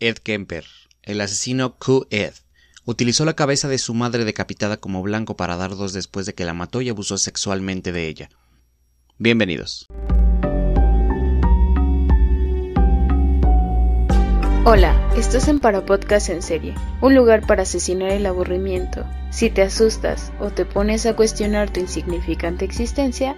Ed Kemper, el asesino Q. Ed, utilizó la cabeza de su madre decapitada como blanco para dar dos después de que la mató y abusó sexualmente de ella. Bienvenidos. Hola, estás en Para Podcast en Serie, un lugar para asesinar el aburrimiento. Si te asustas o te pones a cuestionar tu insignificante existencia,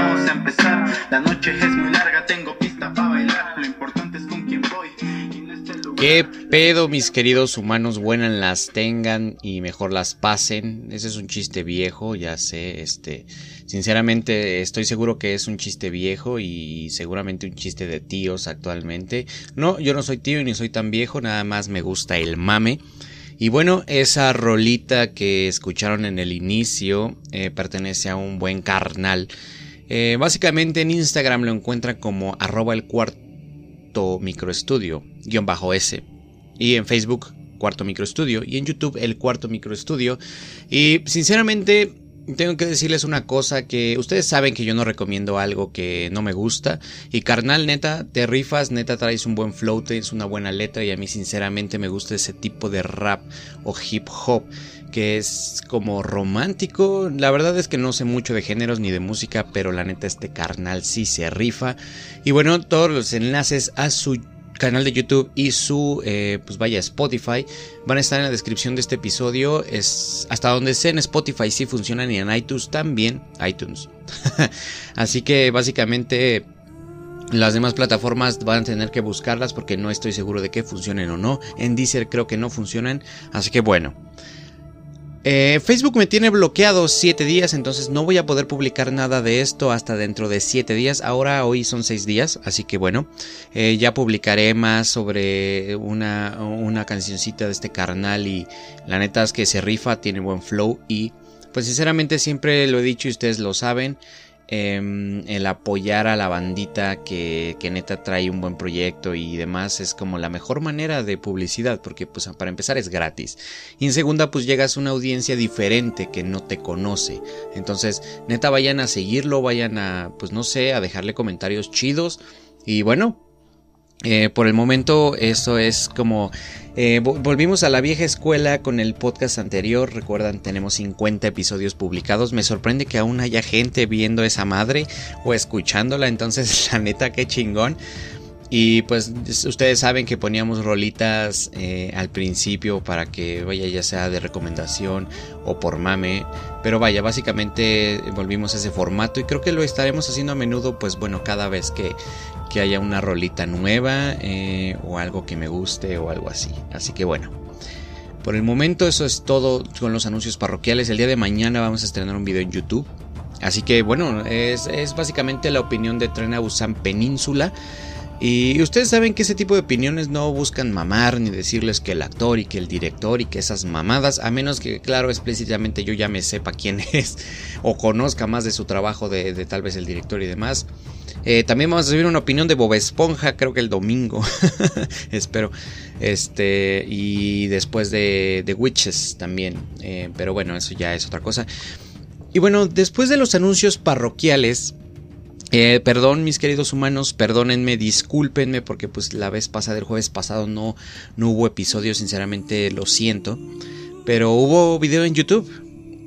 es tu pedo. Bienvenidos. ¿Qué pedo, mis queridos humanos? Buenas las tengan y mejor las pasen. Ese es un chiste viejo, ya sé. Este, sinceramente, estoy seguro que es un chiste viejo y seguramente un chiste de tíos actualmente. No, yo no soy tío ni soy tan viejo, nada más me gusta el mame. Y bueno, esa rolita que escucharon en el inicio eh, pertenece a un buen carnal. Eh, básicamente en Instagram lo encuentran como arroba el cuarto microestudio, guion bajo S. Y en Facebook, cuarto microestudio. Y en YouTube, el cuarto microestudio. Y sinceramente, tengo que decirles una cosa que ustedes saben que yo no recomiendo algo que no me gusta y carnal neta te rifas neta traes un buen flow es una buena letra y a mí sinceramente me gusta ese tipo de rap o hip hop que es como romántico la verdad es que no sé mucho de géneros ni de música pero la neta este carnal sí se rifa y bueno todos los enlaces a su canal de YouTube y su, eh, pues vaya, Spotify van a estar en la descripción de este episodio. Es hasta donde sé en Spotify sí funcionan y en iTunes también. iTunes. Así que básicamente las demás plataformas van a tener que buscarlas porque no estoy seguro de que funcionen o no. En Deezer creo que no funcionan. Así que bueno. Eh, Facebook me tiene bloqueado 7 días, entonces no voy a poder publicar nada de esto hasta dentro de 7 días. Ahora hoy son 6 días, así que bueno, eh, ya publicaré más sobre una, una cancioncita de este carnal y la neta es que se rifa, tiene buen flow y pues sinceramente siempre lo he dicho y ustedes lo saben. Em, el apoyar a la bandita que, que, neta trae un buen proyecto y demás es como la mejor manera de publicidad porque pues para empezar es gratis. Y en segunda pues llegas a una audiencia diferente que no te conoce. Entonces neta vayan a seguirlo vayan a pues no sé a dejarle comentarios chidos. Y bueno eh, por el momento eso es como eh, volvimos a la vieja escuela con el podcast anterior. Recuerdan, tenemos 50 episodios publicados. Me sorprende que aún haya gente viendo esa madre o escuchándola. Entonces, la neta, qué chingón. Y pues ustedes saben que poníamos rolitas eh, al principio para que vaya ya sea de recomendación o por mame. Pero vaya, básicamente volvimos a ese formato y creo que lo estaremos haciendo a menudo, pues bueno, cada vez que, que haya una rolita nueva eh, o algo que me guste o algo así. Así que bueno. Por el momento eso es todo con los anuncios parroquiales. El día de mañana vamos a estrenar un video en YouTube. Así que bueno, es, es básicamente la opinión de Tren Busan Península. Y ustedes saben que ese tipo de opiniones no buscan mamar ni decirles que el actor y que el director y que esas mamadas, a menos que, claro, explícitamente yo ya me sepa quién es o conozca más de su trabajo de, tal vez el director y demás. Eh, también vamos a subir una opinión de Bob Esponja, creo que el domingo, espero. Este, y después de, The Witches también. Eh, pero bueno, eso ya es otra cosa. Y bueno, después de los anuncios parroquiales, eh, perdón, mis queridos humanos, perdónenme, discúlpenme, porque pues la vez pasada, el jueves pasado, no, no hubo episodio, sinceramente lo siento. Pero hubo video en YouTube.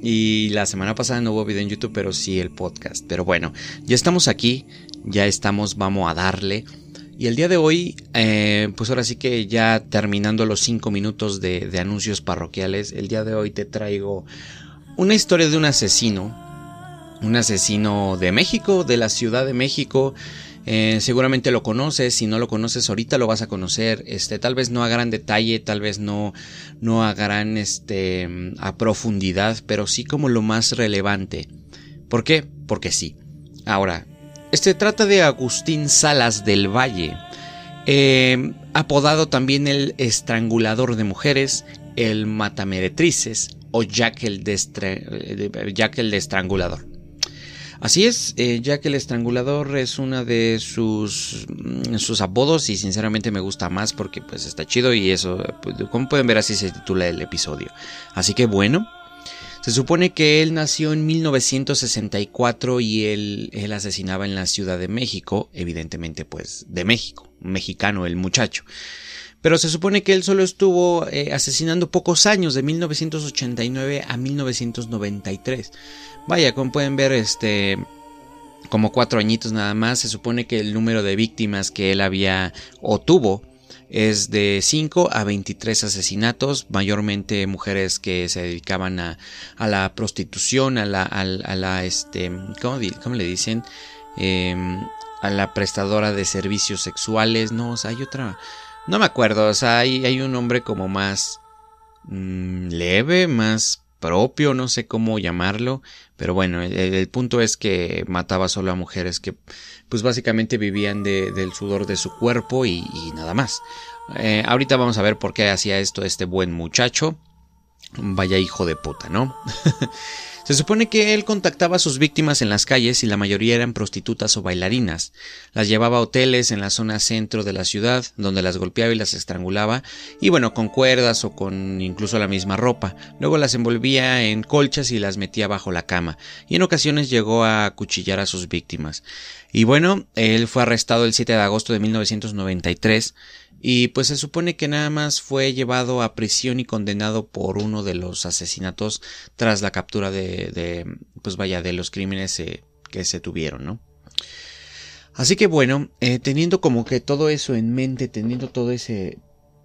Y la semana pasada no hubo video en YouTube, pero sí el podcast. Pero bueno, ya estamos aquí, ya estamos, vamos a darle. Y el día de hoy, eh, pues ahora sí que ya terminando los 5 minutos de, de anuncios parroquiales, el día de hoy te traigo una historia de un asesino un asesino de México, de la Ciudad de México. Eh, seguramente lo conoces, si no lo conoces ahorita lo vas a conocer, este, tal vez no a gran detalle, tal vez no, no a gran, este, a profundidad, pero sí como lo más relevante. ¿Por qué? Porque sí. Ahora, este trata de Agustín Salas del Valle, eh, apodado también el estrangulador de mujeres, el matameretrices o Jack el, Jack el estrangulador. Así es, eh, Jack el Estrangulador es una de sus, mm, sus apodos y sinceramente me gusta más porque pues está chido y eso, pues, como pueden ver así se titula el episodio. Así que bueno, se supone que él nació en 1964 y él, él asesinaba en la Ciudad de México, evidentemente pues de México, mexicano el muchacho. Pero se supone que él solo estuvo eh, asesinando pocos años, de 1989 a 1993. Vaya, como pueden ver, este como cuatro añitos nada más. Se supone que el número de víctimas que él había o tuvo es de 5 a 23 asesinatos, mayormente mujeres que se dedicaban a, a la prostitución, a la, a, la este, ¿cómo, le dicen? Em, a la prestadora de servicios sexuales, no, o sea, hay otra, no me acuerdo, o sea, hay, hay un nombre como más mm, leve, más propio, no sé cómo llamarlo, pero bueno, el, punto es que mataba solo a mujeres que pues básicamente vivían de, del sudor de su cuerpo y, nada más. Eh, ahorita vamos a ver por qué hacía esto este buen muchacho. Vaya hijo de puta, ¿no? Se supone que él contactaba a sus víctimas en las calles y la mayoría eran prostitutas o bailarinas. Las llevaba a hoteles en la zona centro de la ciudad, donde las golpeaba y las estrangulaba, y bueno, con cuerdas o con incluso la misma ropa. Luego las envolvía en colchas y las metía bajo la cama, y en ocasiones llegó a acuchillar a sus víctimas. Y bueno, él fue arrestado el 7 de agosto de 1993 y pues se supone que nada más fue llevado a prisión y condenado por uno de los asesinatos tras la captura de, de pues vaya, de los crímenes eh, que se tuvieron, ¿no? Así que bueno, eh, teniendo como que todo eso en mente, teniendo todo ese,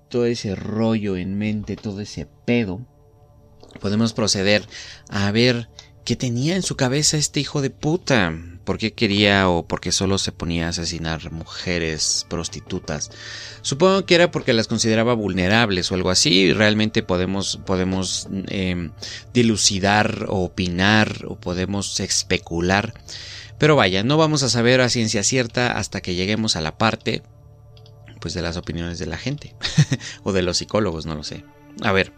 todo ese rollo en mente, todo ese pedo, podemos proceder a ver qué tenía en su cabeza este hijo de puta por qué quería o por qué solo se ponía a asesinar mujeres prostitutas. Supongo que era porque las consideraba vulnerables o algo así. Realmente podemos, podemos em, dilucidar o opinar o podemos especular. Pero vaya, no vamos a saber a ciencia cierta hasta que lleguemos a la parte pues de las opiniones de la gente o de los psicólogos, no lo sé. A ver,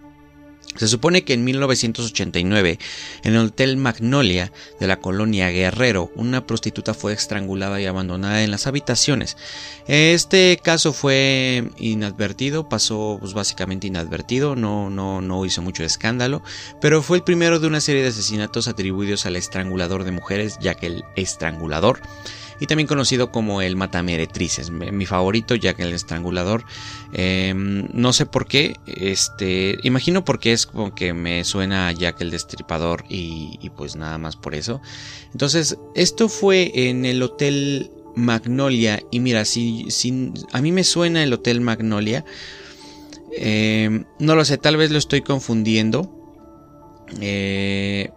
se supone que en 1989, en el Hotel Magnolia de la colonia Guerrero, una prostituta fue estrangulada y abandonada en las habitaciones. Este caso fue inadvertido, pasó pues, básicamente inadvertido, no, no, no hizo mucho escándalo, pero fue el primero de una serie de asesinatos atribuidos al estrangulador de mujeres, ya que el estrangulador y también conocido como el matameretrices, mi favorito ya que el estrangulador. Em, no sé por qué, este, imagino porque es como que me suena a Jack el Destripador y, pues nada más por eso. Entonces, esto fue en el Hotel Magnolia y mira, si, a mí me suena el Hotel Magnolia, em, no lo sé, tal vez lo estoy confundiendo. Eh,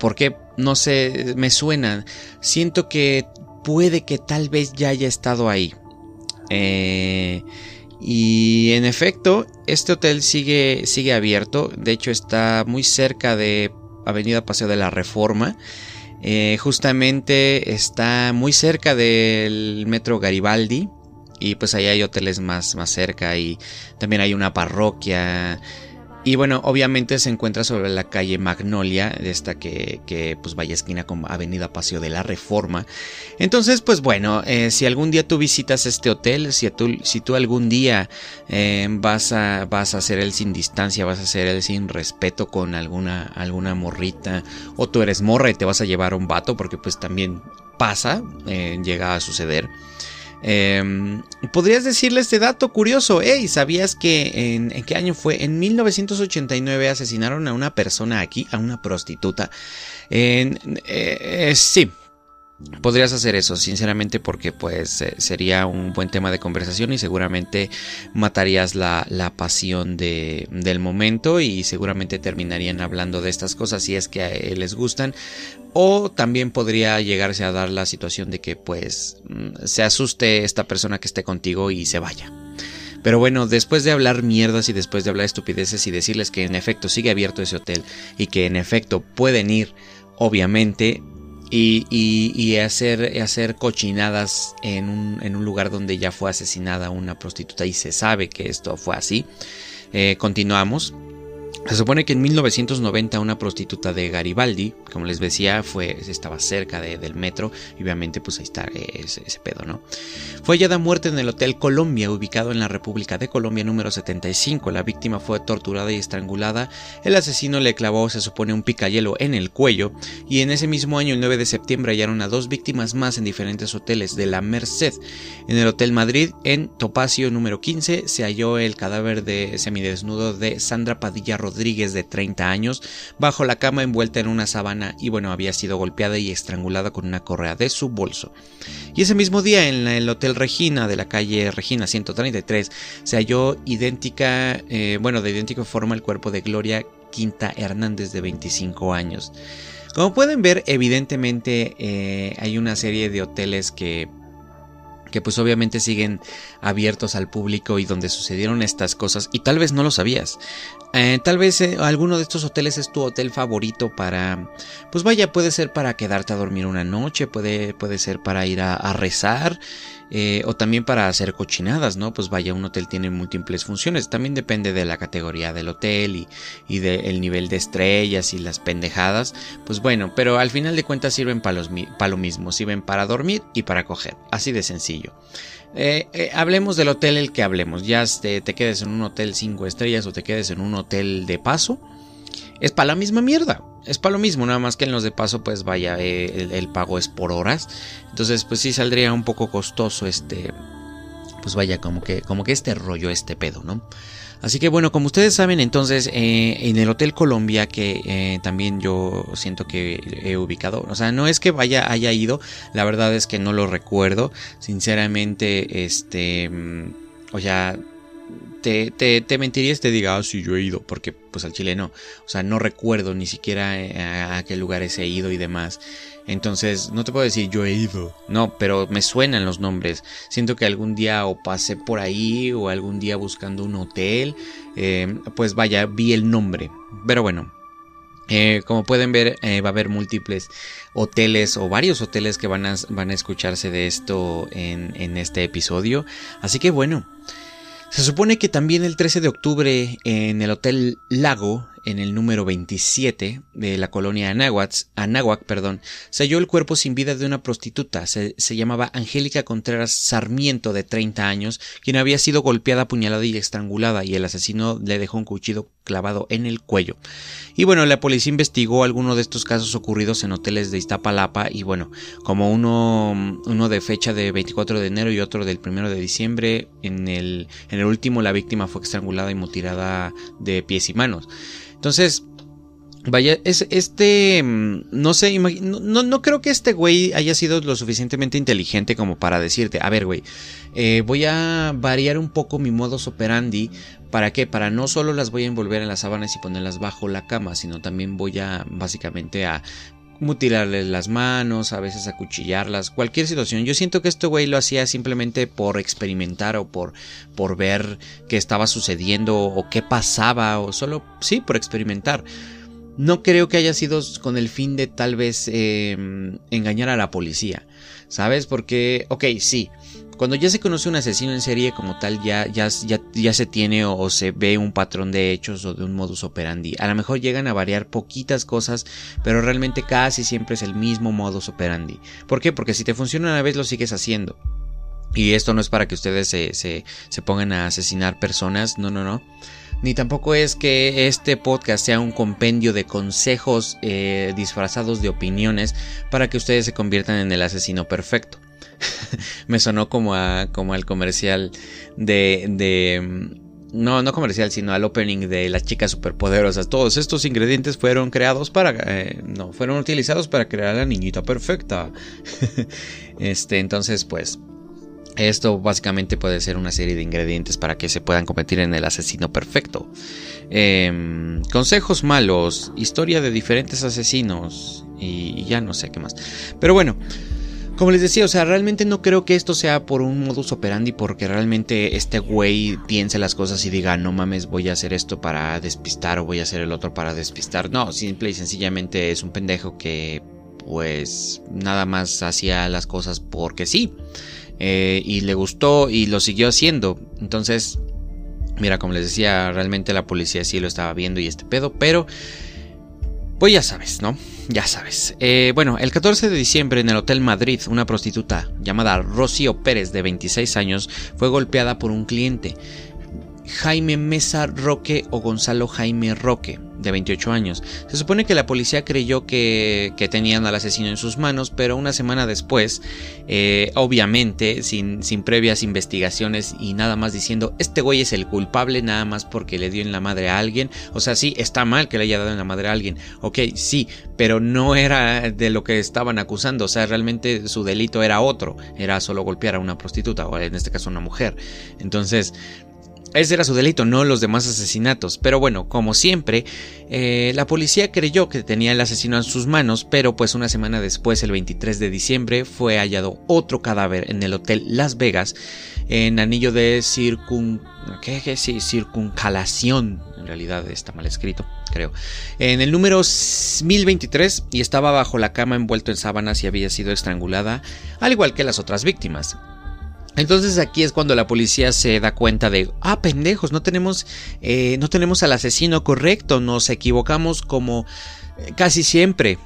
porque no sé, me suena. Siento que puede que tal vez ya haya estado ahí. Eh, y en efecto, este hotel sigue, sigue abierto. De hecho, está muy cerca de Avenida Paseo de la Reforma. Eh, justamente está muy cerca del metro Garibaldi. Y pues ahí hay hoteles más, más cerca. Y también hay una parroquia. Y bueno, obviamente se encuentra sobre la calle Magnolia, de esta que, que pues vaya esquina con Avenida Paseo de la Reforma. Entonces, pues bueno, eh, si algún día tú visitas este hotel, si tú, si tú algún día eh, vas, a, vas a hacer el sin distancia, vas a hacer el sin respeto con alguna, alguna morrita, o tú eres morra y te vas a llevar un vato, porque pues también pasa, eh, llega a suceder. Em, podrías decirle este dato curioso. Hey, ¿sabías que en, qué año fue? En 1989 asesinaron a una persona aquí, a una prostituta. En, eh, sí, Podrías hacer eso, sinceramente, porque pues eh, sería un buen tema de conversación y seguramente matarías la, pasión de, del momento y seguramente terminarían hablando de estas cosas si es que les gustan O también podría llegarse a dar la situación de que pues mm, se asuste esta persona que esté contigo y se vaya. Pero bueno, después de hablar mierdas y después de hablar estupideces y decirles que en efecto sigue abierto ese hotel y que en efecto pueden ir, obviamente, y, hacer, cochinadas en un, en un, lugar donde ya fue asesinada una prostituta y se sabe que esto fue así. Eh, continuamos. Se supone que en 1990 una prostituta de Garibaldi, como les decía, fue, estaba cerca del metro y obviamente pues ahí está ese, pedo, ¿no? Fue hallada muerta en el Hotel Colombia, ubicado en la República de Colombia número 75. La víctima fue torturada y estrangulada. El asesino le clavó, se supone, un picayelo en el cuello y en ese mismo año, el 9 de septiembre, hallaron a dos víctimas más en diferentes hoteles de la Merced. En el Hotel Madrid, en Topacio número 15, se halló el cadáver de semidesnudo de Sandra Padilla Rodríguez Rodríguez de 30 años bajo la cama envuelta en una sábana y bueno, había sido golpeada y estrangulada con una correa de su bolso. Y ese mismo día en el Hotel Regina de la calle Regina 133 se halló idéntica, eh, bueno, de idéntica forma el cuerpo de Gloria Quinta Hernández de 25 años. Como pueden ver, evidentemente eh, hay una serie de hoteles que que pues obviamente siguen abiertos al público y donde sucedieron estas cosas y tal vez no lo sabías. Eh, tal vez eh, alguno de estos hoteles es tu hotel favorito para, pues vaya, puede ser para quedarte a dormir una noche, puede, puede ser para ir a rezar, eh, o también para hacer cochinadas, ¿no? Pues vaya, un hotel tiene múltiples funciones, también depende de la categoría del hotel y, del nivel de estrellas y las pendejadas, pues bueno, pero al final de cuentas sirven para, lo mismo, sirven para dormir y para coger, así de sencillo. Eh, eh, hablemos del hotel el que hablemos, ya te, te quedes en un hotel 5 estrellas o te quedes en un hotel de paso, es para la misma mierda. Es para lo mismo, nada más que en los de paso, pues vaya, eh, el, pago es por horas. Entonces, pues sí saldría un poco costoso este. Pues vaya, como que, como que este rollo, este pedo, ¿no? Así que bueno, como ustedes saben, entonces eh, en el Hotel Colombia, que eh, también yo siento que he ubicado, o sea, no es que vaya, haya ido, la verdad es que no lo recuerdo, sinceramente, este, mm, o sea, te, te, te mentiría te diga, ah, sí, yo he ido, porque pues al chile no. O sea, no recuerdo ni siquiera eh, a, qué lugares he ido y demás. Entonces, no te puedo decir yo he ido. No, pero me suenan los nombres. Siento que algún día o pasé por ahí o algún día buscando un hotel. Eh, pues vaya, vi el nombre. Pero bueno, eh, como pueden ver, va a haber múltiples hoteles o varios hoteles que van a, van a escucharse de esto en, en este episodio. Así que bueno, se supone que también el 13 de octubre en el Hotel Lago en el número 27 de la colonia Anáhuac, Anáhuac perdón, halló el cuerpo sin vida de una prostituta. Se, llamaba Angélica Contreras Sarmiento, de 30 años, quien había sido golpeada, apuñalada y estrangulada, y el asesino le dejó un cuchillo clavado en el cuello. Y bueno, la policía investigó algunos de estos casos ocurridos en hoteles de Iztapalapa, y bueno, como uno, uno de fecha de 24 de enero y otro del 1 de diciembre, en el, en el último la víctima fue estrangulada y mutilada de pies y manos. Entonces, Vaya, es este, mm, no sé, no, no, creo que este güey haya sido lo suficientemente inteligente como para decirte, a ver, güey, eh, voy a variar un poco mi modus operandi. ¿Para qué? Para no solo las voy a envolver en las sábanas y ponerlas bajo la cama, sino también voy a, básicamente, a mutilarles las manos, a veces acuchillarlas, cualquier situación. Yo siento que este güey lo hacía simplemente por experimentar o por, por ver qué estaba sucediendo o qué pasaba o solo, sí, por experimentar. No creo que haya sido con el fin de tal vez em, engañar a la policía, ¿sabes? Porque, ok, sí, cuando ya se conoce un asesino en serie como tal, ya, se tiene o, se ve un patrón de hechos o de un modus operandi. A lo mejor llegan a variar poquitas cosas, pero realmente casi siempre es el mismo modus operandi. ¿Por qué? Porque si te funciona una vez lo sigues haciendo. Y esto no es para que ustedes se pongan a asesinar personas, no, no, no. Ni tampoco es que este podcast sea un compendio de consejos eh, disfrazados de opiniones para que ustedes se conviertan en el asesino perfecto. me sonó como, a, como al comercial de, de mm, no, no comercial, sino al opening de las chicas superpoderosas. Todos estos ingredientes fueron creados para, eh, no, fueron utilizados para crear a la niñita perfecta. este, entonces, pues, Esto básicamente puede ser una serie de ingredientes para que se puedan convertir en el asesino perfecto. Em, consejos malos, historia de diferentes asesinos y ya no sé qué más. Pero bueno, como les decía, o sea, realmente no creo que esto sea por un modus operandi porque realmente este güey piense las cosas y diga, no mames, voy a hacer esto para despistar o voy a hacer el otro para despistar. No, simple y sencillamente es un pendejo que pues nada más hacía las cosas porque sí. Eh, y le gustó y lo siguió haciendo. Entonces, mira, como les decía, realmente la policía sí lo estaba viendo y este pedo, pero... Pues ya sabes, ¿no? Ya sabes. Eh, bueno, el 14 de diciembre en el Hotel Madrid, una prostituta llamada Rocío Pérez, de 26 años, fue golpeada por un cliente. Jaime Mesa Roque o Gonzalo Jaime Roque, de 28 años. Se supone que la policía creyó que, tenían al asesino en sus manos, pero una semana después, eh, obviamente, sin, sin, previas investigaciones y nada más diciendo, este güey es el culpable nada más porque le dio en la madre a alguien. O sea, sí, está mal que le haya dado en la madre a alguien. Ok, sí, pero no era de lo que estaban acusando. O sea, realmente su delito era otro. Era solo golpear a una prostituta, o en este caso una mujer. Entonces, ese era su delito, no los demás asesinatos. Pero bueno, como siempre, eh, la policía creyó que tenía el asesino en sus manos, pero pues una semana después, el 23 de diciembre, fue hallado otro cadáver en el Hotel Las Vegas, en anillo de circun... ¿Qué, circuncalación. En realidad está mal escrito, creo. En el número 1023 y estaba bajo la cama envuelto en sábanas y había sido estrangulada, al igual que las otras víctimas. Entonces aquí es cuando la policía se da cuenta de, ah, pendejos, no tenemos, eh, no tenemos al asesino correcto, nos equivocamos como eh, casi siempre.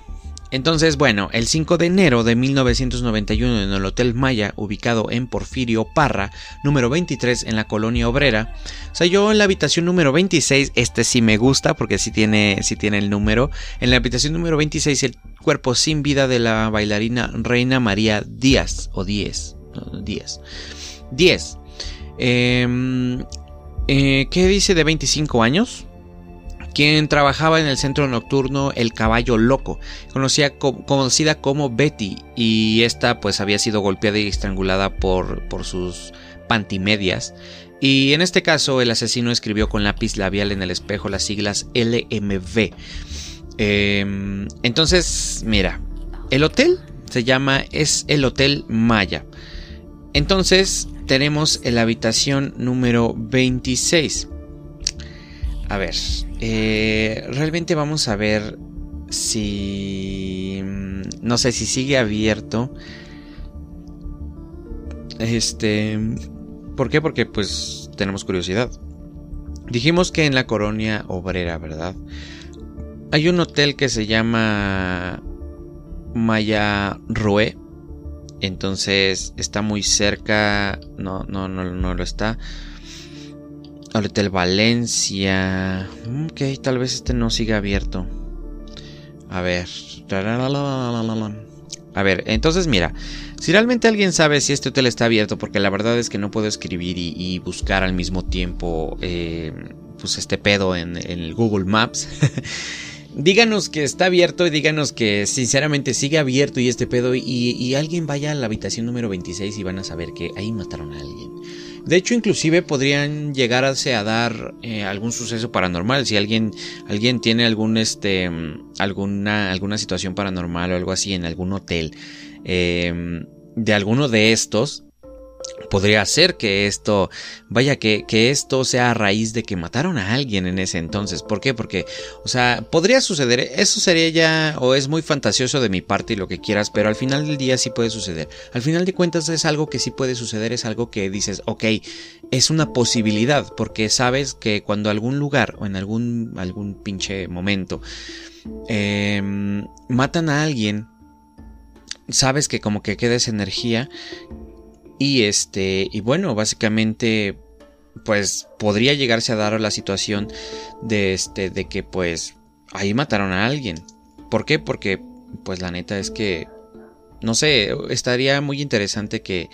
Entonces, bueno, el 5 de enero de 1991 en el Hotel Maya, ubicado en Porfirio Parra, número 23 en la colonia obrera, se halló en la habitación número 26, este sí me gusta porque sí tiene, sí tiene el número, en la habitación número 26 el cuerpo sin vida de la bailarina Reina María Díaz o Díez. 10. 10. Em, eh, ¿Qué dice de 25 años? Quien trabajaba en el centro nocturno El Caballo Loco, conocida como Betty, y esta pues había sido golpeada y estrangulada por, por sus pantimedias. Y en este caso el asesino escribió con lápiz labial en el espejo las siglas LMV. Em, entonces, mira, el hotel se llama, es el Hotel Maya. Entonces tenemos la habitación número 26. A ver, eh, realmente vamos a ver si... Mm, no sé si sigue abierto. Este... ¿Por qué? Porque pues tenemos curiosidad. Dijimos que en la colonia obrera, ¿verdad? Hay un hotel que se llama Maya Roe entonces está muy cerca. No, no, no, no lo está. El Hotel Valencia. Ok, tal vez este no siga abierto. A ver. A ver, entonces mira. Si realmente alguien sabe si este hotel está abierto, porque la verdad es que no puedo escribir y, buscar al mismo tiempo eh, pues este pedo en, en el Google Maps. díganos que está abierto y díganos que sinceramente sigue abierto y este pedo y, alguien vaya a la habitación número 26 y van a saber que ahí mataron a alguien. De hecho, inclusive podrían llegarse a dar eh, algún suceso paranormal. Si alguien, alguien tiene algún, este, alguna, alguna situación paranormal o algo así en algún hotel eh, de alguno de estos, podría ser que esto, vaya, que, que, esto sea a raíz de que mataron a alguien en ese entonces. ¿Por qué? Porque, o sea, podría suceder, eso sería ya, o es muy fantasioso de mi parte y lo que quieras, pero al final del día sí puede suceder. Al final de cuentas es algo que sí puede suceder, es algo que dices, ok, es una posibilidad, porque sabes que cuando algún lugar o en algún, algún pinche momento em, matan a alguien, sabes que como que queda esa energía y este, y bueno, básicamente, pues podría llegarse a dar la situación de este, de que pues ahí mataron a alguien. ¿Por qué? Porque, pues la neta es que, no sé, estaría muy interesante que,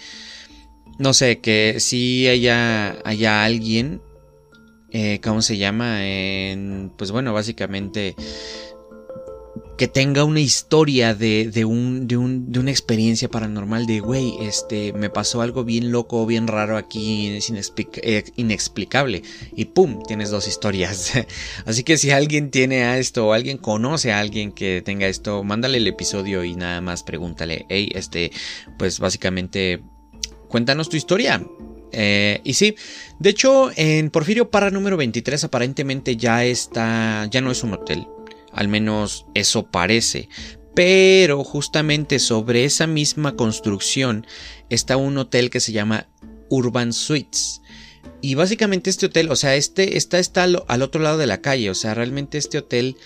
no sé, que si haya, haya alguien, eh, ¿cómo se llama? En, pues bueno, básicamente que tenga una historia de, de, un, de, un, de una experiencia paranormal de, güey, este, me pasó algo bien loco, bien raro aquí, es eh, inexplicable. Y pum, tienes dos historias. Así que si alguien tiene a esto o alguien conoce a alguien que tenga esto, mándale el episodio y nada más pregúntale, hey, este, pues básicamente, cuéntanos tu historia. Eh, y sí, de hecho, en Porfirio Parra número 23 aparentemente ya está, ya no es un hotel, al menos eso parece. Pero justamente sobre esa misma construcción está un hotel que se llama Urban Suites. Y básicamente este hotel, o sea, este está, está al, otro lado de la calle. O sea, realmente este hotel,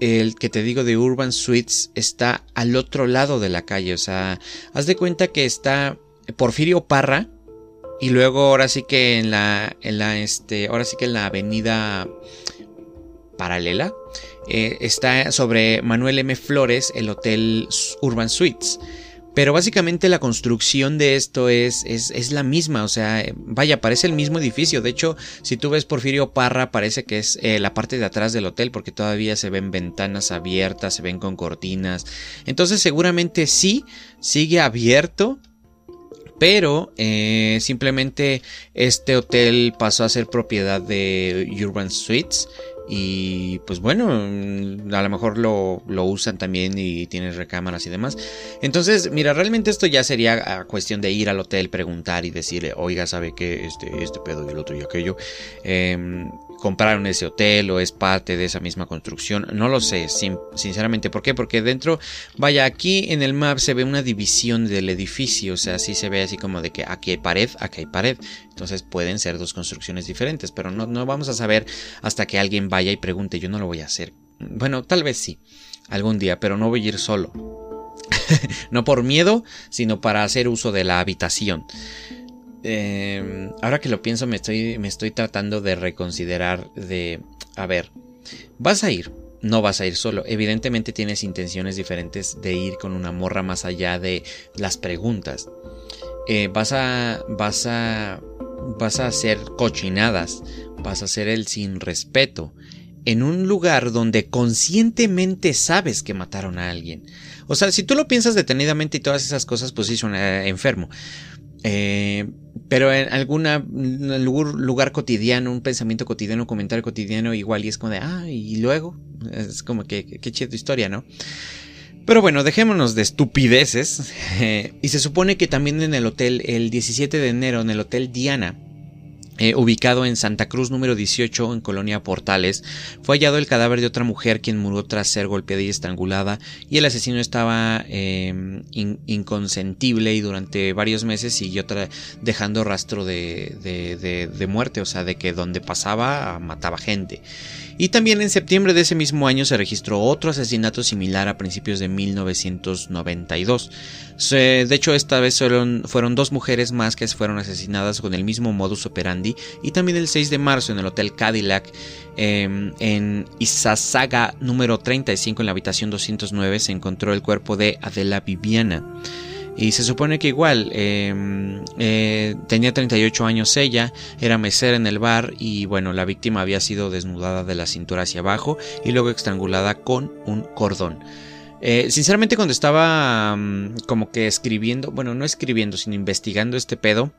el que te digo de Urban Suites, está al otro lado de la calle. O sea, haz de cuenta que está Porfirio Parra. Y luego ahora sí que en la, en la, este, ahora sí que en la avenida paralela eh, está sobre Manuel M. Flores, el Hotel Urban Suites. Pero básicamente la construcción de esto es, es, la misma, o sea, vaya, parece el mismo edificio. De hecho, si tú ves Porfirio Parra, parece que es eh, la parte de atrás del hotel, porque todavía se ven ventanas abiertas, se ven con cortinas. Entonces, seguramente sí, sigue abierto, pero eh, simplemente este hotel pasó a ser propiedad de Urban Suites y pues bueno, mm, a lo mejor lo, usan también y tienen recámaras y demás. Entonces, mira, realmente esto ya sería cuestión de ir al hotel, preguntar y decirle, oiga, ¿sabe qué? Este, este pedo y el otro y aquello. Eh, compraron ese hotel o es parte de esa misma construcción. No lo sé, sinceramente. ¿Por qué? Porque dentro, vaya, aquí en el map se ve una división del edificio. O sea, sí se ve así como de que aquí hay pared, aquí hay pared. Entonces pueden ser dos construcciones diferentes. Pero no, no vamos a saber hasta que alguien vaya y pregunte. Yo no lo voy a hacer. Bueno, tal vez sí. Algún día, pero no voy a ir solo. no por miedo, sino para hacer uso de la habitación. Em, ahora que lo pienso, me estoy, me estoy tratando de reconsiderar de, a ver, vas a ir, no vas a ir solo. Evidentemente tienes intenciones diferentes de ir con una morra más allá de las preguntas. Eh, vas a, vas a, vas a hacer cochinadas, vas a hacer el sin respeto en un lugar donde conscientemente sabes que mataron a alguien. O sea, si tú lo piensas detenidamente y todas esas cosas, pues sí suena enfermo. Eh, pero en algún lugar, cotidiano, un pensamiento cotidiano, un comentario cotidiano, igual y es como de, ah, y luego, es como que, qué chida tu historia, ¿no? Pero bueno, dejémonos de estupideces. y se supone que también en el hotel, el 17 de enero, en el hotel Diana, eh, ubicado en Santa Cruz número 18 en Colonia Portales, fue hallado el cadáver de otra mujer quien murió tras ser golpeada y estrangulada y el asesino estaba em, inconsentible y durante varios meses siguió dejando rastro de, de, de, muerte, o sea, de que donde pasaba mataba gente. Y también en septiembre de ese mismo año se registró otro asesinato similar a principios de 1992. de hecho, esta vez fueron, dos mujeres más que fueron asesinadas con el mismo modus operandi. Y también el 6 de marzo en el Hotel Cadillac em, en Isasaga número 35 en la habitación 209 se encontró el cuerpo de Adela Viviana. Y se supone que igual em, eh, tenía 38 años ella, era mesera en el bar y bueno, la víctima había sido desnudada de la cintura hacia abajo y luego estrangulada con un cordón. Eh, sinceramente cuando estaba mm, como que escribiendo, bueno, no escribiendo, sino investigando este pedo,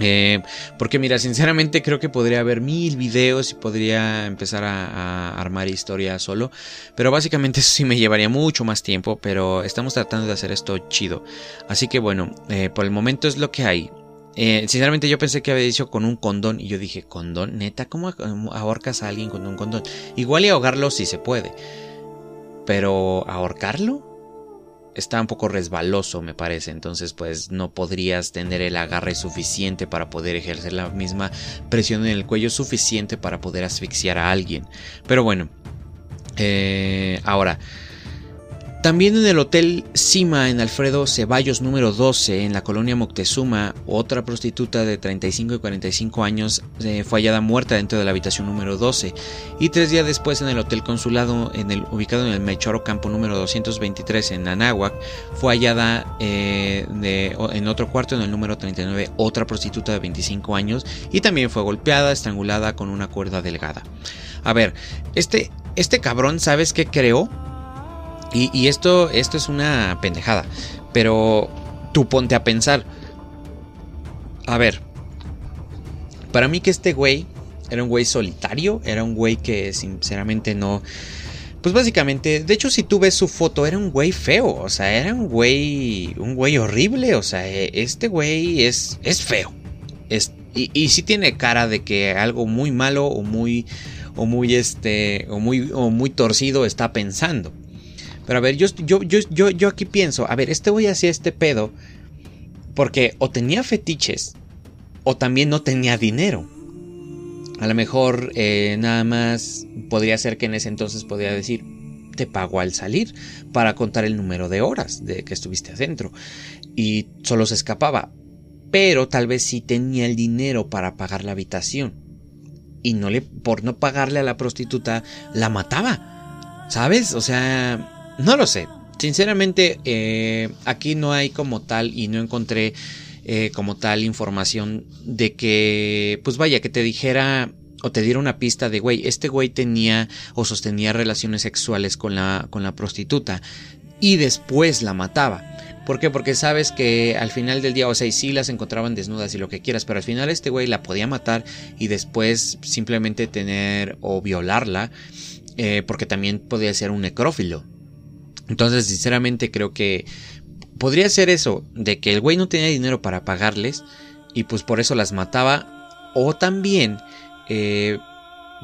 eh, porque mira, sinceramente creo que podría haber mil videos y podría empezar a, armar historia solo. Pero básicamente eso sí me llevaría mucho más tiempo. Pero estamos tratando de hacer esto chido. Así que bueno, eh, por el momento es lo que hay. Eh, sinceramente yo pensé que había dicho con un condón y yo dije, ¿condón? Neta, ¿cómo ahorcas a alguien con un condón? Igual y ahogarlo si se puede. Pero ahorcarlo? Está un poco resbaloso, me parece. Entonces, pues no podrías tener el agarre suficiente para poder ejercer la misma presión en el cuello suficiente para poder asfixiar a alguien. Pero bueno, eh, ahora. También en el Hotel Cima en Alfredo Ceballos número 12 en la colonia Moctezuma, otra prostituta de 35 y 45 años eh, fue hallada muerta dentro de la habitación número 12 y tres días después en el Hotel Consulado ubicado en el Mechoro Campo número 223 en Anáhuac fue hallada eh, en otro cuarto en el número 39 otra prostituta de 25 años y también fue golpeada, estrangulada con una cuerda delgada. A ver, este, este cabrón, ¿sabes qué creó? Y, esto, esto es una pendejada. Pero tú ponte a pensar. A ver. Para mí que este güey era un güey solitario. Era un güey que sinceramente no... Pues básicamente, de hecho si tú ves su foto, era un güey feo, o sea, era un güey, un güey horrible, o sea, e, este güey es, es feo. Es, y, y sí tiene cara de que algo muy malo o muy, o muy, este, o muy, o muy torcido está pensando. Pero a ver, yo, yo, yo, yo, aquí pienso, a ver, este güey hacía este pedo porque o tenía fetiches o también no tenía dinero. A lo mejor eh, nada más podría ser que en ese entonces podría decir, te pago al salir para contar el número de horas de que estuviste adentro. Y solo se escapaba. Pero tal vez sí tenía el dinero para pagar la habitación. Y no le, por no pagarle a la prostituta, la mataba. ¿Sabes? O sea, no lo sé. Sinceramente, eh, aquí no hay como tal y no encontré eh, como tal información de que, pues vaya, que te dijera o te diera una pista de, güey, este güey tenía o sostenía relaciones sexuales con la, con la prostituta y después la mataba. ¿Por qué? Porque sabes que al final del día, o sea, sí las encontraban desnudas y lo que quieras, pero al final este güey la podía matar y después simplemente tener o violarla, eh, porque también podía ser un necrófilo. Entonces, sinceramente, creo que podría ser eso, de que el güey no tenía dinero para pagarles y pues por eso las mataba. O también, eh,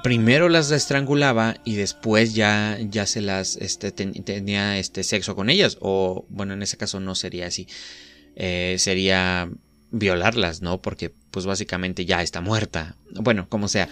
primero las estrangulaba y después ya, ya se las este, tenía este sexo con ellas. O bueno, en ese caso no sería así. Eh, sería violarlas, ¿no? Porque pues básicamente ya está muerta. Bueno, como sea.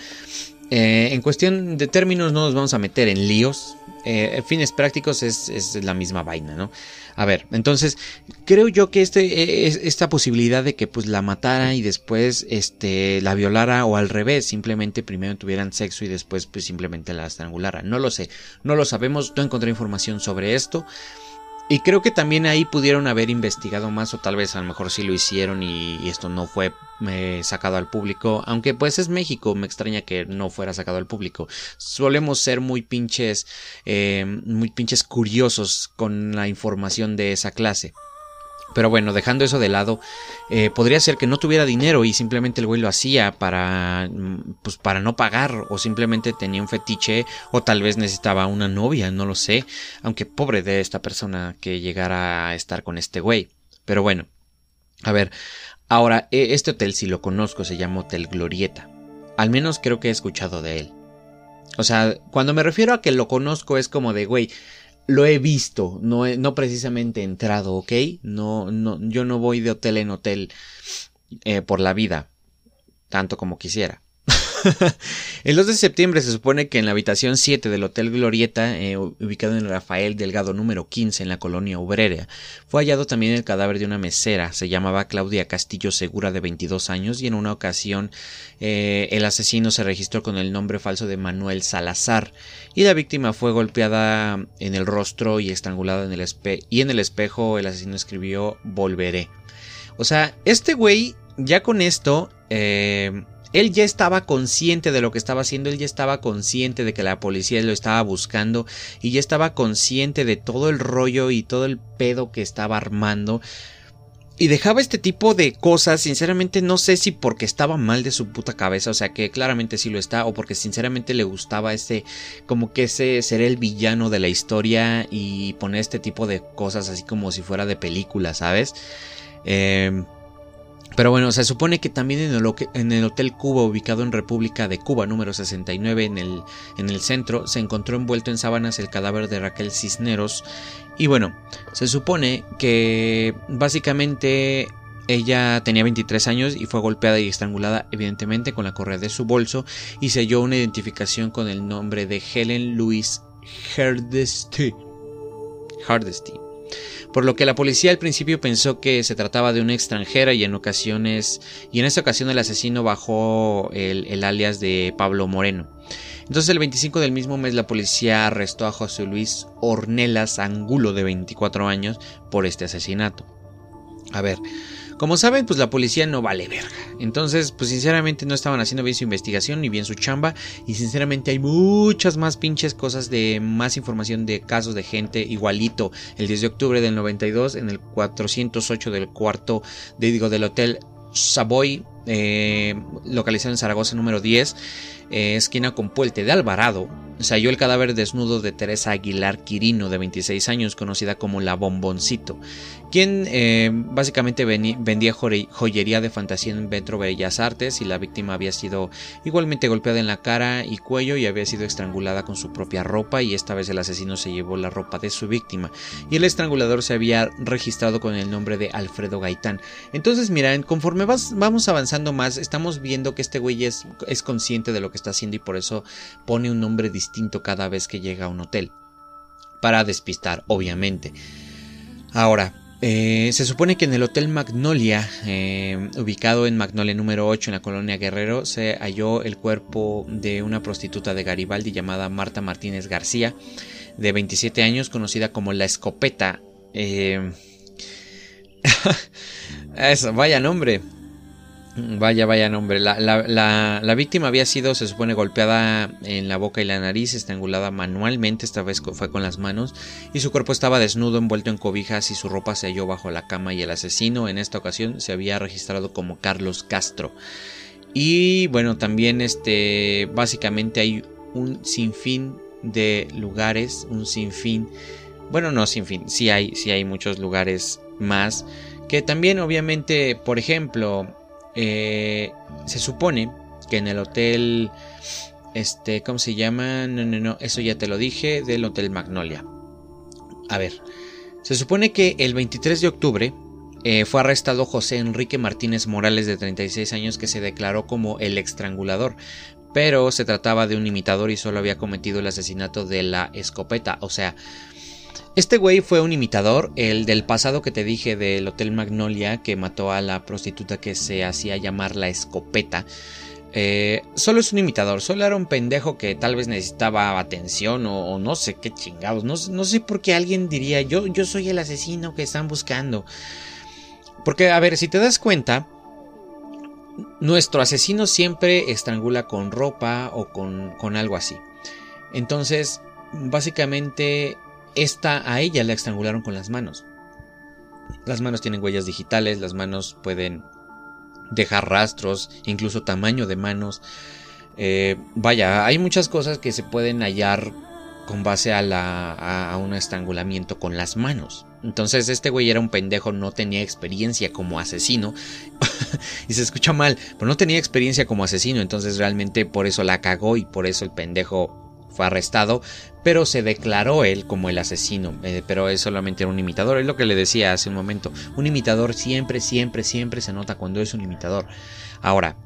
Eh, en cuestión de términos no nos vamos a meter en líos. Eh, fines prácticos es, la misma vaina, ¿no? A ver, entonces creo yo que este, esta posibilidad de que pues la matara y después este, la violara o al revés, simplemente primero tuvieran sexo y después pues simplemente la estrangulara. No lo sé, no lo sabemos, no encontré información sobre esto. Y creo que también ahí pudieron haber investigado más o tal vez a lo mejor sí lo hicieron y, esto no fue eh, sacado al público. Aunque pues es México, me extraña que no fuera sacado al público. Solemos ser muy pinches, eh, muy pinches curiosos con la información de esa clase. Pero bueno, dejando eso de lado, eh, podría ser que no tuviera dinero y simplemente el güey lo hacía para, mm, pues para no pagar o simplemente tenía un fetiche o tal vez necesitaba una novia, no lo sé. Aunque pobre de esta persona que llegara a estar con este güey. Pero bueno, a ver, ahora, e, este hotel si lo conozco, se llama Hotel Glorieta. Al menos creo que he escuchado de él. O sea, cuando me refiero a que lo conozco es como de, güey, lo he visto, no, no precisamente entrado, ¿ok? No, no, yo no voy de hotel en hotel eh, por la vida, tanto como quisiera. el 2 de septiembre se supone que en la habitación 7 del Hotel Glorieta, eh, ubicado en Rafael Delgado número 15 en la colonia obrera, fue hallado también el cadáver de una mesera, se llamaba Claudia Castillo Segura de 22 años y en una ocasión eh, el asesino se registró con el nombre falso de Manuel Salazar y la víctima fue golpeada en el rostro y estrangulada en el espejo y en el espejo el asesino escribió volveré. O sea, este güey ya con esto eh, él ya estaba consciente de lo que estaba haciendo, él ya estaba consciente de que la policía lo estaba buscando y ya estaba consciente de todo el rollo y todo el pedo que estaba armando. Y dejaba este tipo de cosas, sinceramente no sé si porque estaba mal de su puta cabeza, o sea que claramente sí lo está, o porque sinceramente le gustaba ese, como que ese ser el villano de la historia y poner este tipo de cosas así como si fuera de película, ¿sabes? Eh, pero bueno, se supone que también en el, en el, Hotel Cuba, ubicado en República de Cuba, número 69, en el, en el centro, se encontró envuelto en sábanas el cadáver de Raquel Cisneros. Y bueno, se supone que básicamente ella tenía 23 años y fue golpeada y estrangulada, evidentemente, con la correa de su bolso y selló una identificación con el nombre de Helen Louise Hardesty. Hardesty por lo que la policía al principio pensó que se trataba de una extranjera y en ocasiones y en esta ocasión el asesino bajó el, alias de Pablo Moreno. Entonces el 25 del mismo mes la policía arrestó a José Luis Ornelas Angulo de 24 años por este asesinato. A ver, Como saben, pues la policía no vale verga. Entonces, pues sinceramente no estaban haciendo bien su investigación ni bien su chamba. Y sinceramente hay muchas más pinches cosas de más información de casos de gente igualito. El 10 de octubre del 92 en el 408 del cuarto, digo, del hotel Savoy, eh, localizado en Zaragoza número 10, eh, esquina con Puente de Alvarado se halló el cadáver desnudo de Teresa Aguilar Quirino, de 26 años, conocida como la Bomboncito, quien eh, básicamente vendía joyería de fantasía en Metro Bellas Artes y la víctima había sido igualmente golpeada en la cara y cuello y había sido estrangulada con su propia ropa y esta vez el asesino se llevó la ropa de su víctima y el estrangulador se había registrado con el nombre de Alfredo Gaitán. Entonces miren, conforme vamos avanzando más, estamos viendo que este güey es, es consciente de lo que está haciendo y por eso pone un nombre distinto cada vez que llega a un hotel. Para despistar, obviamente. Ahora, eh, se supone que en el Hotel Magnolia, eh, ubicado en Magnolia número 8 en la colonia Guerrero, se halló el cuerpo de una prostituta de Garibaldi llamada Marta Martínez García, de 27 años, conocida como La Escopeta. Eh, eso, vaya nombre. Vaya, vaya nombre. La, la, víctima había sido, se supone, golpeada en la boca y la nariz, estrangulada manualmente, esta vez fue con las manos, y su cuerpo estaba desnudo, envuelto en cobijas y su ropa se halló bajo la cama y el asesino en esta ocasión se había registrado como Carlos Castro. Y bueno, también este, básicamente hay un sinfín de lugares, un sinfín, bueno, no sinfín, sí hay, sí hay muchos lugares más que también obviamente, por ejemplo, eh, se supone que en el hotel, este, ¿cómo se llama? No, no, no, eso ya te lo dije, del Hotel Magnolia. A ver, se supone que el 23 de octubre eh, fue arrestado José Enrique Martínez Morales de 36 años que se declaró como el estrangulador, pero se trataba de un imitador y solo había cometido el asesinato de la escopeta, o sea, este güey fue un imitador, el del pasado que te dije del Hotel Magnolia, que mató a la prostituta que se hacía llamar la escopeta. Eh, solo es un imitador, solo era un pendejo que tal vez necesitaba atención o, no sé qué chingados. No, no, sé por qué alguien diría yo, yo soy el asesino que están buscando. Porque, a ver, si te das cuenta, nuestro asesino siempre estrangula con ropa o con, con algo así. Entonces, básicamente esta a ella la estrangularon con las manos. Las manos tienen huellas digitales, las manos pueden dejar rastros, incluso tamaño de manos. Eh, vaya, hay muchas cosas que se pueden hallar con base a, la, a, un estrangulamiento con las manos. Entonces este güey era un pendejo, no tenía experiencia como asesino. y se escucha mal, pero no tenía experiencia como asesino. Entonces realmente por eso la cagó y por eso el pendejo fue arrestado, pero se declaró él como el asesino, eh, pero es solamente un imitador, es lo que le decía hace un momento, un imitador siempre, siempre, siempre se nota cuando es un imitador. Ahora,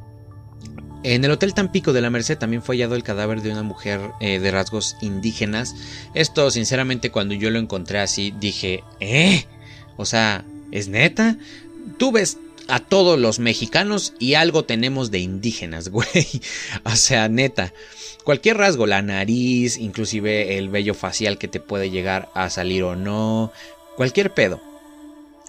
en el Hotel Tampico de la Merced también fue hallado el cadáver de una mujer eh, de rasgos indígenas. Esto, sinceramente, cuando yo lo encontré así, dije, ¿eh? O sea, ¿es neta? Tú ves a todos los mexicanos y algo tenemos de indígenas, güey. O sea, neta. Cualquier rasgo, la nariz, inclusive el vello facial que te puede llegar a salir o no, cualquier pedo.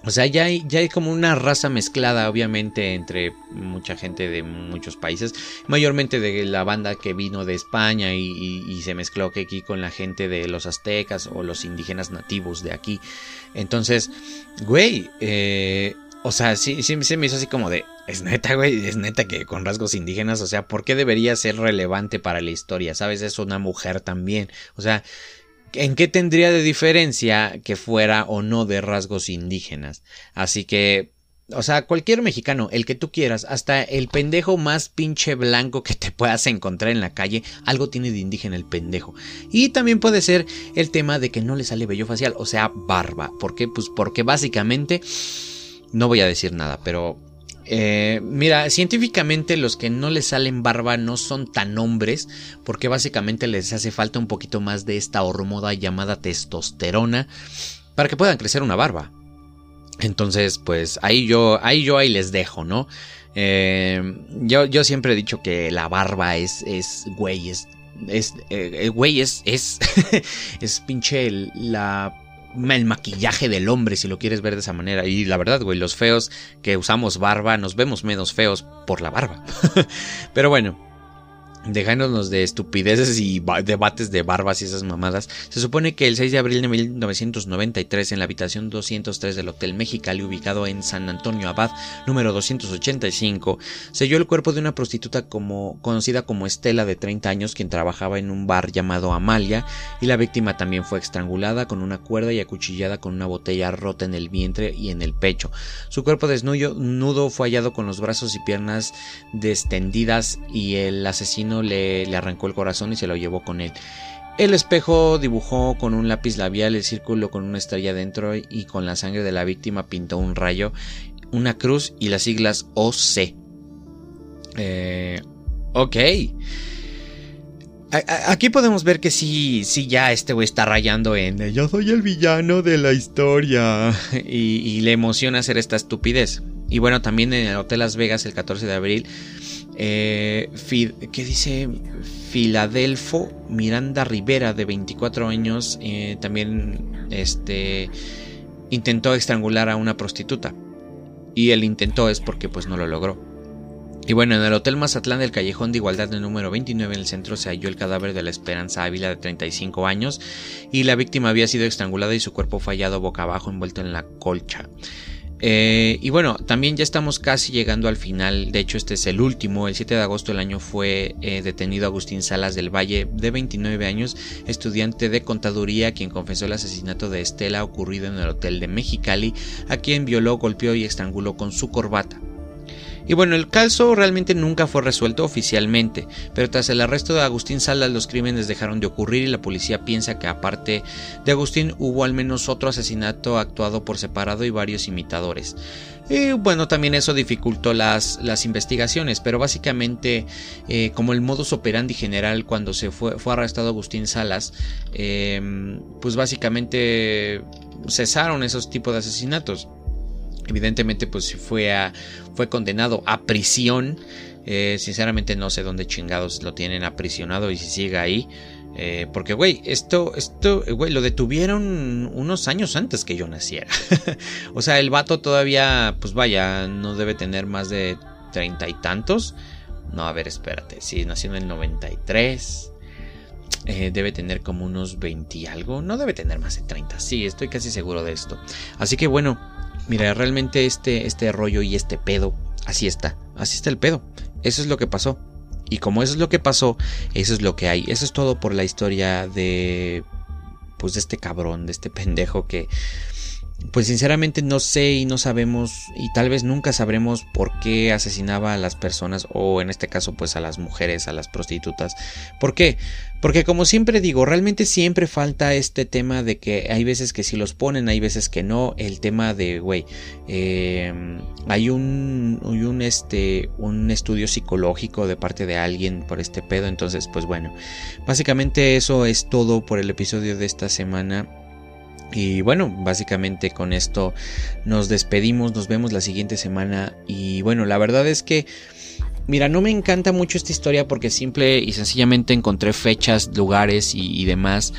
O sea, ya hay, ya hay como una raza mezclada, obviamente, entre mucha gente de muchos países, mayormente de la banda que vino de España y, se mezcló aquí con la gente de los aztecas o los indígenas nativos de aquí. Entonces, güey, eh, o sea, sí, sí, sí me hizo así como de, es neta, güey, es neta que con rasgos indígenas, o sea, ¿por qué debería ser relevante para la historia? ¿Sabes? Es una mujer también. O sea, ¿en qué tendría de diferencia que fuera o no de rasgos indígenas? Así que, o sea, cualquier mexicano, el que tú quieras, hasta el pendejo más pinche blanco que te puedas encontrar en la calle, algo tiene de indígena el pendejo. Y también puede ser el tema de que no le sale vello facial, o sea, barba. ¿Por qué? Pues porque básicamente no voy a decir nada, pero eh, mira, científicamente los que no les salen barba no son tan hombres porque básicamente les hace falta un poquito más de esta hormona llamada testosterona para que puedan crecer una barba. Entonces, pues ahí yo, ahí yo ahí les dejo, ¿no? Eh, yo, yo siempre he dicho que la barba es, es, güey, es, es, eh, güey, es, es, es pinche la el maquillaje del hombre, si lo quieres ver de esa manera. Y la verdad, güey, los feos que usamos barba nos vemos menos feos por la barba. Pero bueno. Dejándonos de estupideces y debates de barbas y esas mamadas, se supone que el 6 de abril de 1993 en la habitación 203 del Hotel Mexicali ubicado en San Antonio Abad, número 285, se halló el cuerpo de una prostituta como, conocida como Estela de 30 años quien trabajaba en un bar llamado Amalia y la víctima también fue estrangulada con una cuerda y acuchillada con una botella rota en el vientre y en el pecho. Su cuerpo desnudo nudo fue hallado con los brazos y piernas descendidas y el asesino le, arrancó el corazón y se lo llevó con él. El espejo dibujó con un lápiz labial el círculo con una estrella dentro y con la sangre de la víctima pintó un rayo, una cruz y las siglas OC. Eh, ok. Aquí podemos ver que sí, sí, ya este güey está rayando en yo soy el villano de la historia y, le emociona hacer esta estupidez. Y bueno, también en el Hotel Las Vegas el 14 de abril eh, ¿Qué dice? Filadelfo Miranda Rivera, de 24 años, eh, también este, intentó estrangular a una prostituta. Y él intentó es porque pues no lo logró. Y bueno, en el Hotel Mazatlán del Callejón de Igualdad del número 29 en el centro se halló el cadáver de la Esperanza Ávila de 35 años y la víctima había sido estrangulada y su cuerpo fallado boca abajo envuelto en la colcha. Eh, y bueno, también ya estamos casi llegando al final. De hecho, este es el último. El 7 de agosto del año fue eh, detenido Agustín Salas del Valle, de 29 años, estudiante de contaduría, quien confesó el asesinato de Estela ocurrido en el hotel de Mexicali, a quien violó, golpeó y estranguló con su corbata. Y bueno, el caso realmente nunca fue resuelto oficialmente, pero tras el arresto de Agustín Salas los crímenes dejaron de ocurrir y la policía piensa que aparte de Agustín hubo al menos otro asesinato actuado por separado y varios imitadores. Y bueno, también eso dificultó las, las investigaciones, pero básicamente eh, como el modus operandi general cuando se fue, fue arrestado Agustín Salas, em, pues básicamente cesaron esos tipos de asesinatos. Evidentemente, pues fue, a, fue condenado a prisión. Eh, sinceramente no sé dónde chingados lo tienen aprisionado y si sigue ahí. Eh, porque, güey, esto, esto, güey, lo detuvieron unos años antes que yo naciera. o sea, el vato todavía, pues vaya, no debe tener más de treinta y tantos. No, a ver, espérate. Si nació en el 93. Eh, debe tener como unos 20 y algo. No debe tener más de 30. Sí, estoy casi seguro de esto. Así que bueno, Mira, realmente este, este rollo y este pedo, así está, así está el pedo. Eso es lo que pasó. Y como eso es lo que pasó, eso es lo que hay. Eso es todo por la historia de... Pues de este cabrón, de este pendejo que pues sinceramente no sé y no sabemos y tal vez nunca sabremos por qué asesinaba a las personas o en este caso pues a las mujeres, a las prostitutas. ¿Por qué? Porque como siempre digo, realmente siempre falta este tema de que hay veces que si los ponen, hay veces que no. El tema de, güey, em, hay un, un, este, un estudio psicológico de parte de alguien por este pedo. Entonces, pues bueno, básicamente eso es todo por el episodio de esta semana. Y bueno, básicamente con esto nos despedimos, nos vemos la siguiente semana y bueno, la verdad es que... Mira, no me encanta mucho esta historia porque simple y sencillamente encontré fechas, lugares y, demás.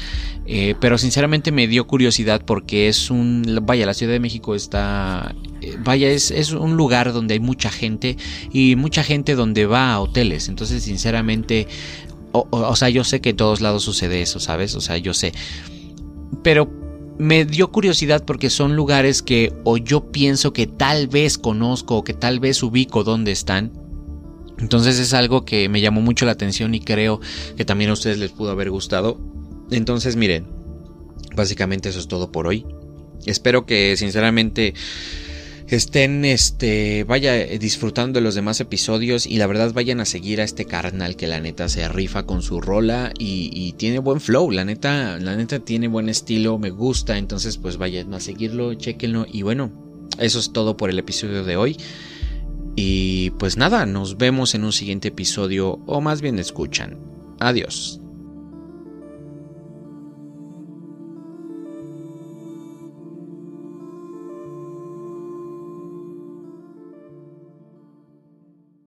Eh, pero sinceramente me dio curiosidad porque es un... Vaya, la Ciudad de México está... Eh, vaya, es, es, un lugar donde hay mucha gente y mucha gente donde va a hoteles. Entonces, sinceramente... O, o sea, yo sé que en todos lados sucede eso, ¿sabes? O sea, yo sé. Pero me dio curiosidad porque son lugares que o yo pienso que tal vez conozco o que tal vez ubico dónde están. Entonces es algo que me llamó mucho la atención y creo que también a ustedes les pudo haber gustado. Entonces miren, básicamente eso es todo por hoy. Espero que sinceramente estén, este, vaya eh, disfrutando de los demás episodios y la verdad vayan a seguir a este carnal que la neta se rifa con su rola y, tiene buen flow, la neta, la neta tiene buen estilo, me gusta, entonces pues vayan a seguirlo, chequenlo y bueno, eso es todo por el episodio de hoy. Y pues nada, nos vemos en un siguiente episodio o más bien escuchan. Adiós.